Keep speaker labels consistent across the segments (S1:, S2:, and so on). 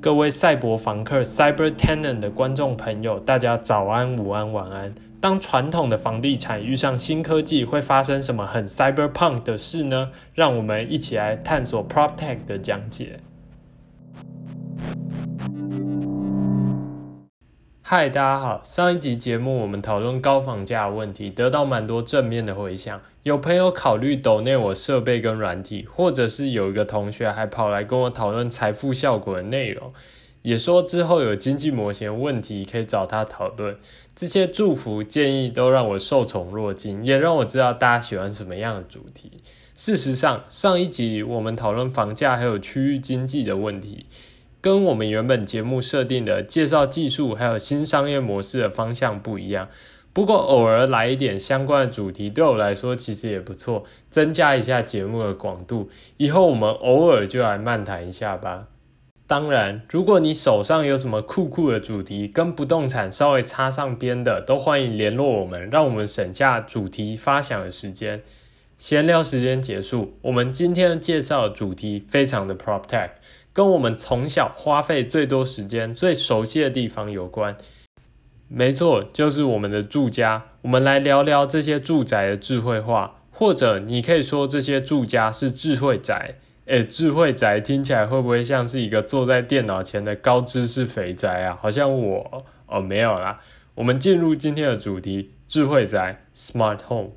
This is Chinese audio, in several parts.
S1: 各位赛博房客 （Cyber Tenant） 的观众朋友，大家早安、午安、晚安。当传统的房地产遇上新科技，会发生什么很 Cyberpunk 的事呢？让我们一起来探索 PropTech 的讲解。嗨，大家好！上一集节目我们讨论高房价问题，得到蛮多正面的回响。有朋友考虑抖内我设备跟软体，或者是有一个同学还跑来跟我讨论财富效果的内容，也说之后有经济模型问题可以找他讨论。这些祝福建议都让我受宠若惊，也让我知道大家喜欢什么样的主题。事实上，上一集我们讨论房价还有区域经济的问题。跟我们原本节目设定的介绍技术还有新商业模式的方向不一样，不过偶尔来一点相关的主题，对我来说其实也不错，增加一下节目的广度。以后我们偶尔就来漫谈一下吧。当然，如果你手上有什么酷酷的主题，跟不动产稍微插上边的，都欢迎联络我们，让我们省下主题发想的时间。闲聊时间结束，我们今天介绍的主题非常的 PropTech。跟我们从小花费最多时间、最熟悉的地方有关，没错，就是我们的住家。我们来聊聊这些住宅的智慧化，或者你可以说这些住家是智慧宅。诶，智慧宅听起来会不会像是一个坐在电脑前的高知识肥宅啊？好像我哦，没有啦。我们进入今天的主题：智慧宅 （Smart Home）。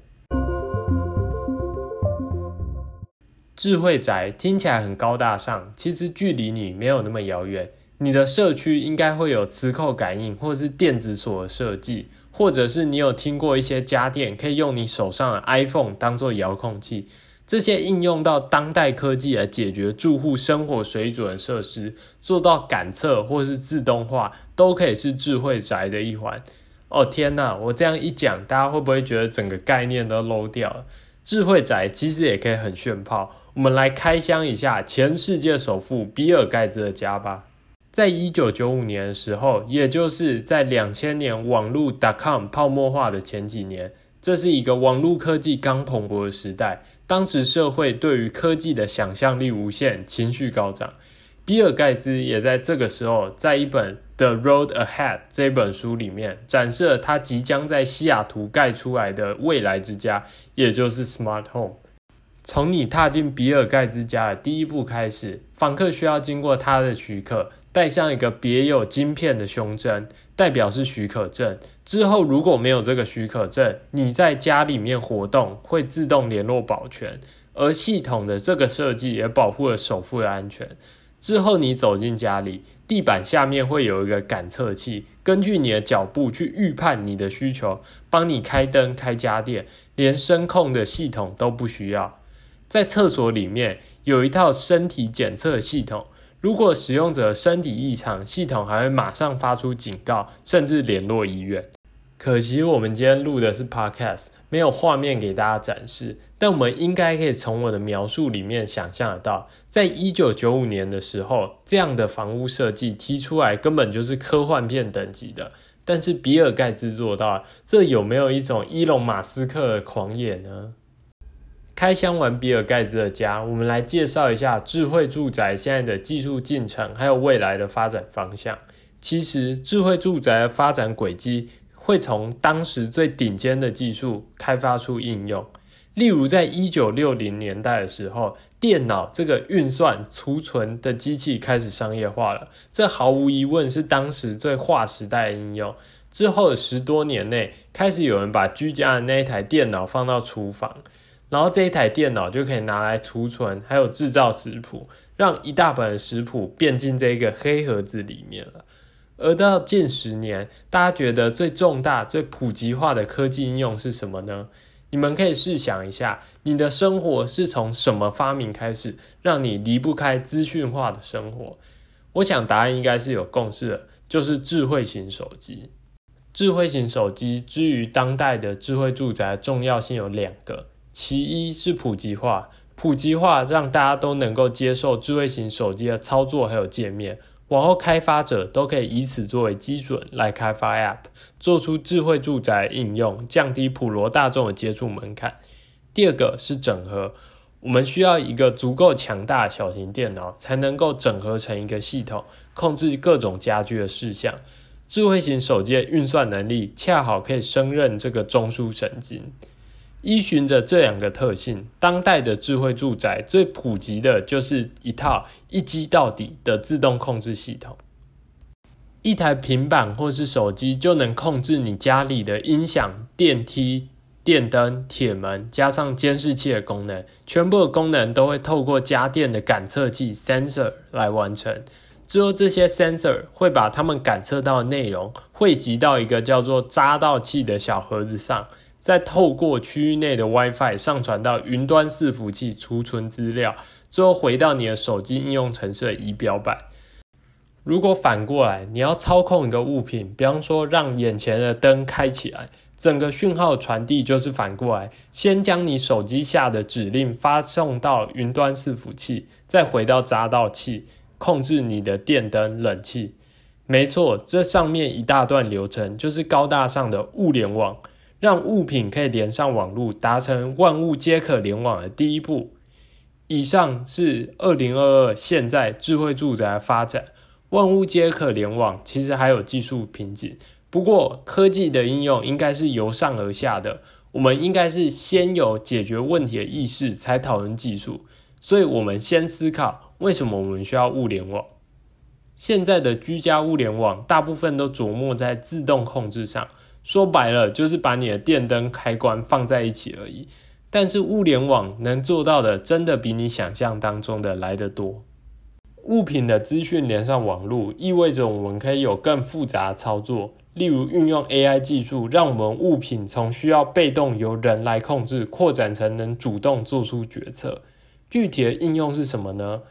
S1: 智慧宅听起来很高大上，其实距离你没有那么遥远。你的社区应该会有磁扣感应，或是电子锁设计，或者是你有听过一些家电可以用你手上的 iPhone 当做遥控器。这些应用到当代科技来解决住户生活水准的设施，做到感测或是自动化，都可以是智慧宅的一环。哦天哪，我这样一讲，大家会不会觉得整个概念都 low 掉了？智慧宅其实也可以很炫炮。我们来开箱一下前世界首富比尔盖茨的家吧。在一九九五年的时候，也就是在两千年网络 .com 泡沫化的前几年，这是一个网络科技刚蓬勃的时代。当时社会对于科技的想象力无限，情绪高涨。比尔盖茨也在这个时候，在一本《The Road Ahead》这本书里面，展示了他即将在西雅图盖出来的未来之家，也就是 Smart Home。从你踏进比尔盖茨家的第一步开始，访客需要经过他的许可，带上一个别有晶片的胸针，代表是许可证。之后如果没有这个许可证，你在家里面活动会自动联络保全。而系统的这个设计也保护了首富的安全。之后你走进家里，地板下面会有一个感测器，根据你的脚步去预判你的需求，帮你开灯、开家电，连声控的系统都不需要。在厕所里面有一套身体检测系统，如果使用者身体异常，系统还会马上发出警告，甚至联络医院。可惜我们今天录的是 podcast，没有画面给大家展示，但我们应该可以从我的描述里面想象得到，在一九九五年的时候，这样的房屋设计提出来根本就是科幻片等级的。但是比尔盖茨做到，这有没有一种伊隆马斯克的狂野呢？开箱完比尔盖茨的家，我们来介绍一下智慧住宅现在的技术进程，还有未来的发展方向。其实，智慧住宅的发展轨迹会从当时最顶尖的技术开发出应用。例如，在一九六零年代的时候，电脑这个运算储存的机器开始商业化了，这毫无疑问是当时最划时代的应用。之后的十多年内，开始有人把居家的那一台电脑放到厨房。然后这一台电脑就可以拿来储存，还有制造食谱，让一大本食谱变进这个黑盒子里面了。而到近十年，大家觉得最重大、最普及化的科技应用是什么呢？你们可以试想一下，你的生活是从什么发明开始，让你离不开资讯化的生活？我想答案应该是有共识的，就是智慧型手机。智慧型手机之于当代的智慧住宅，重要性有两个。其一是普及化，普及化让大家都能够接受智慧型手机的操作还有界面，往后开发者都可以以此作为基准来开发 App，做出智慧住宅应用，降低普罗大众的接触门槛。第二个是整合，我们需要一个足够强大的小型电脑，才能够整合成一个系统，控制各种家居的事项。智慧型手机的运算能力恰好可以胜任这个中枢神经。依循着这两个特性，当代的智慧住宅最普及的就是一套一机到底的自动控制系统。一台平板或是手机就能控制你家里的音响、电梯。电灯、铁门加上监视器的功能，全部的功能都会透过家电的感测器 （sensor） 来完成。之后，这些 sensor 会把它们感测到的内容汇集到一个叫做匝道器的小盒子上，再透过区域内的 WiFi 上传到云端伺服器储存资料，最后回到你的手机应用程式的仪表板。如果反过来，你要操控一个物品，比方说让眼前的灯开起来。整个讯号传递就是反过来，先将你手机下的指令发送到云端伺服器，再回到匝道器控制你的电灯、冷气。没错，这上面一大段流程就是高大上的物联网，让物品可以连上网络，达成万物皆可联网的第一步。以上是二零二二现在智慧住宅发展，万物皆可联网，其实还有技术瓶颈。不过，科技的应用应该是由上而下的。我们应该是先有解决问题的意识，才讨论技术。所以，我们先思考为什么我们需要物联网。现在的居家物联网大部分都琢磨在自动控制上，说白了就是把你的电灯开关放在一起而已。但是，物联网能做到的，真的比你想象当中的来得多。物品的资讯连上网络，意味着我们可以有更复杂的操作。例如，运用 AI 技术，让我们物品从需要被动由人来控制，扩展成能主动做出决策。具体的应用是什么呢？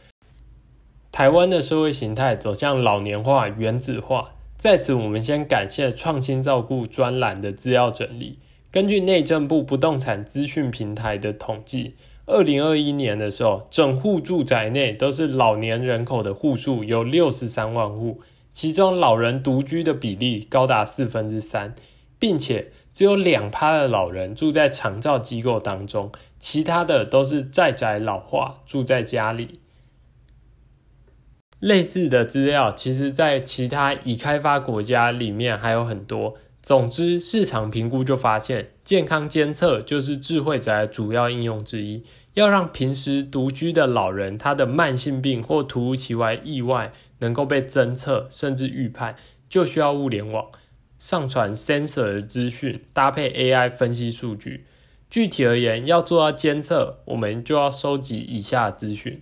S1: 台湾的社会形态走向老年化、原子化。在此，我们先感谢创新照顾专栏的资料整理。根据内政部不动产资讯平台的统计，二零二一年的时候，整户住宅内都是老年人口的户数有六十三万户。其中老人独居的比例高达四分之三，并且只有两趴的老人住在长照机构当中，其他的都是在宅老化，住在家里。类似的资料，其实在其他已开发国家里面还有很多。总之，市场评估就发现，健康监测就是智慧宅主要应用之一。要让平时独居的老人，他的慢性病或突如其来意外能够被侦测，甚至预判，就需要物联网上传 sensor 的资讯，搭配 AI 分析数据。具体而言，要做到监测，我们就要收集以下资讯。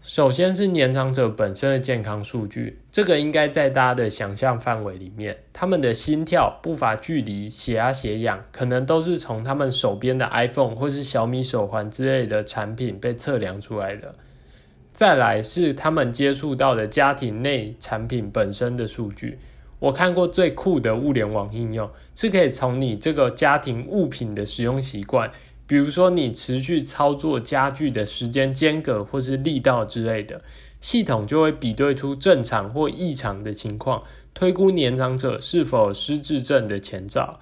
S1: 首先是年长者本身的健康数据，这个应该在大家的想象范围里面。他们的心跳、步伐距离、血压、血氧，可能都是从他们手边的 iPhone 或是小米手环之类的产品被测量出来的。再来是他们接触到的家庭内产品本身的数据。我看过最酷的物联网应用，是可以从你这个家庭物品的使用习惯。比如说，你持续操作家具的时间间隔或是力道之类的，系统就会比对出正常或异常的情况，推估年长者是否失智症的前兆。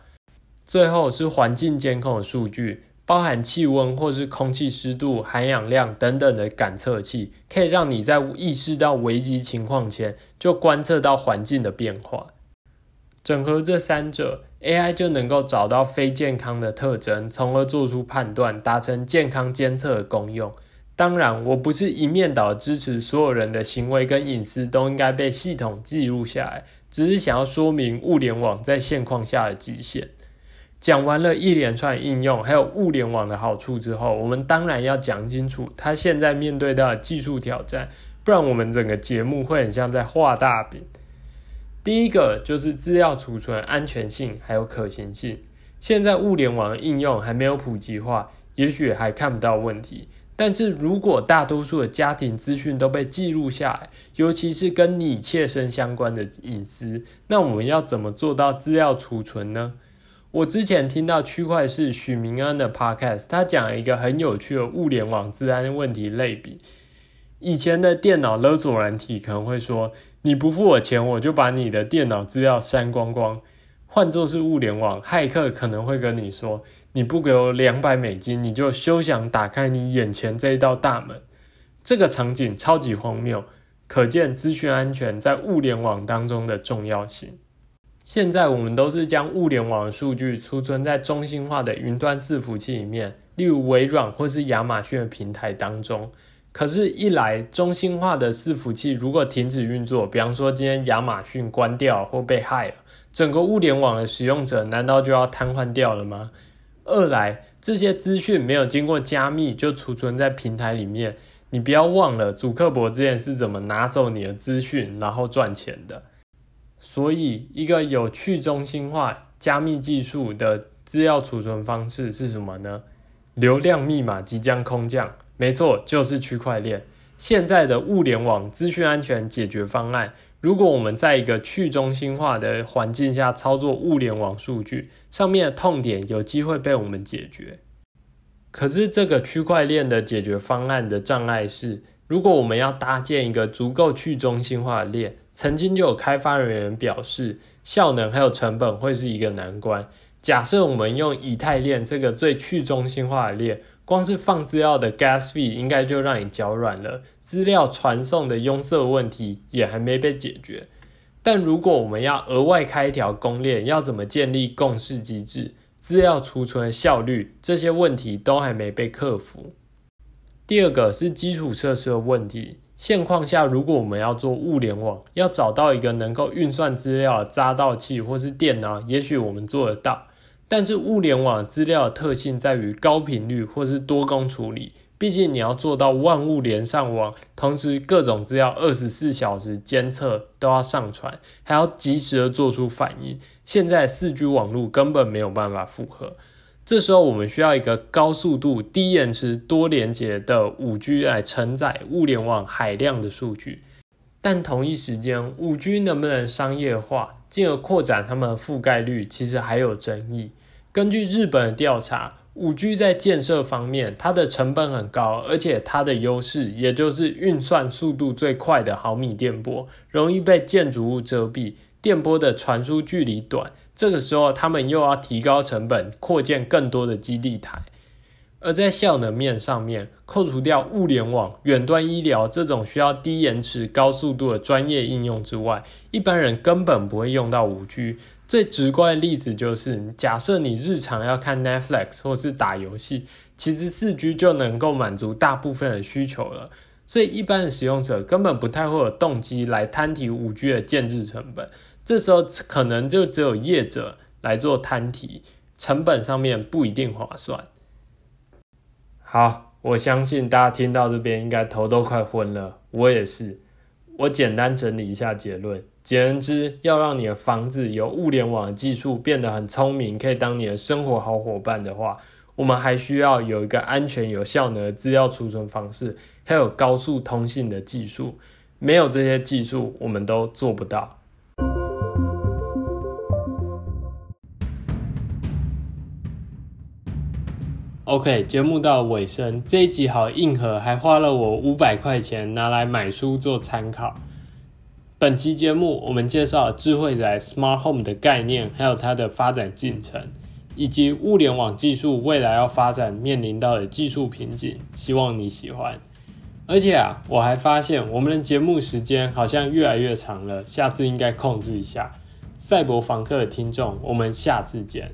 S1: 最后是环境监控的数据，包含气温或是空气湿度、含氧量等等的感测器，可以让你在意识到危机情况前就观测到环境的变化。整合这三者。AI 就能够找到非健康的特征，从而做出判断，达成健康监测的功用。当然，我不是一面倒支持所有人的行为跟隐私都应该被系统记录下来，只是想要说明物联网在现况下的极限。讲完了一连串应用，还有物联网的好处之后，我们当然要讲清楚它现在面对到的技术挑战，不然我们整个节目会很像在画大饼。第一个就是资料储存安全性还有可行性。现在物联网应用还没有普及化，也许还看不到问题。但是如果大多数的家庭资讯都被记录下来，尤其是跟你切身相关的隐私，那我们要怎么做到资料储存呢？我之前听到区块市许明恩的 podcast，他讲了一个很有趣的物联网治安问题类比。以前的电脑勒索软体可能会说。你不付我钱，我就把你的电脑资料删光光。换作是物联网，骇客可能会跟你说：“你不给我两百美金，你就休想打开你眼前这一道大门。这个场景超级荒谬，可见资讯安全在物联网当中的重要性。现在我们都是将物联网数据储存在中心化的云端伺服器里面，例如微软或是亚马逊的平台当中。可是，一来中心化的伺服器如果停止运作，比方说今天亚马逊关掉或被害了，整个物联网的使用者难道就要瘫痪掉了吗？二来，这些资讯没有经过加密就储存在平台里面，你不要忘了，祖克伯之前是怎么拿走你的资讯然后赚钱的。所以，一个有去中心化加密技术的资料储存方式是什么呢？流量密码即将空降，没错，就是区块链。现在的物联网资讯安全解决方案，如果我们在一个去中心化的环境下操作物联网数据，上面的痛点有机会被我们解决。可是，这个区块链的解决方案的障碍是，如果我们要搭建一个足够去中心化的链。曾经就有开发人员表示，效能还有成本会是一个难关。假设我们用以太链这个最去中心化的链，光是放资料的 gas fee 应该就让你脚软了。资料传送的拥塞问题也还没被解决。但如果我们要额外开一条公链，要怎么建立共识机制？资料储存效率这些问题都还没被克服。第二个是基础设施的问题。现况下，如果我们要做物联网，要找到一个能够运算资料的匝道器或是电脑，也许我们做得到。但是物联网资料的特性在于高频率或是多工处理，毕竟你要做到万物连上网，同时各种资料二十四小时监测都要上传，还要及时的做出反应。现在四 G 网络根本没有办法负荷。这时候我们需要一个高速度、低延迟、多连接的五 G 来承载物联网海量的数据。但同一时间，五 G 能不能商业化，进而扩展它们的覆盖率，其实还有争议。根据日本的调查，五 G 在建设方面，它的成本很高，而且它的优势，也就是运算速度最快的毫米电波，容易被建筑物遮蔽，电波的传输距离短。这个时候，他们又要提高成本，扩建更多的基地台。而在效能面上面，扣除掉物联网、远端医疗这种需要低延迟、高速度的专业应用之外，一般人根本不会用到五 G。最直观的例子就是，假设你日常要看 Netflix 或是打游戏，其实四 G 就能够满足大部分的需求了。所以，一般的使用者根本不太会有动机来摊提五 G 的建制成本。这时候可能就只有业者来做摊提，成本上面不一定划算。好，我相信大家听到这边应该头都快昏了，我也是。我简单整理一下结论：简言之，要让你的房子有物联网技术变得很聪明，可以当你的生活好伙伴的话，我们还需要有一个安全有效的资料储存方式，还有高速通信的技术。没有这些技术，我们都做不到。OK，节目到尾声，这一集好硬核，还花了我五百块钱拿来买书做参考。本期节目我们介绍智慧宅 Smart Home 的概念，还有它的发展进程，以及物联网技术未来要发展面临到的技术瓶颈。希望你喜欢。而且啊，我还发现我们的节目时间好像越来越长了，下次应该控制一下。赛博房客的听众，我们下次见。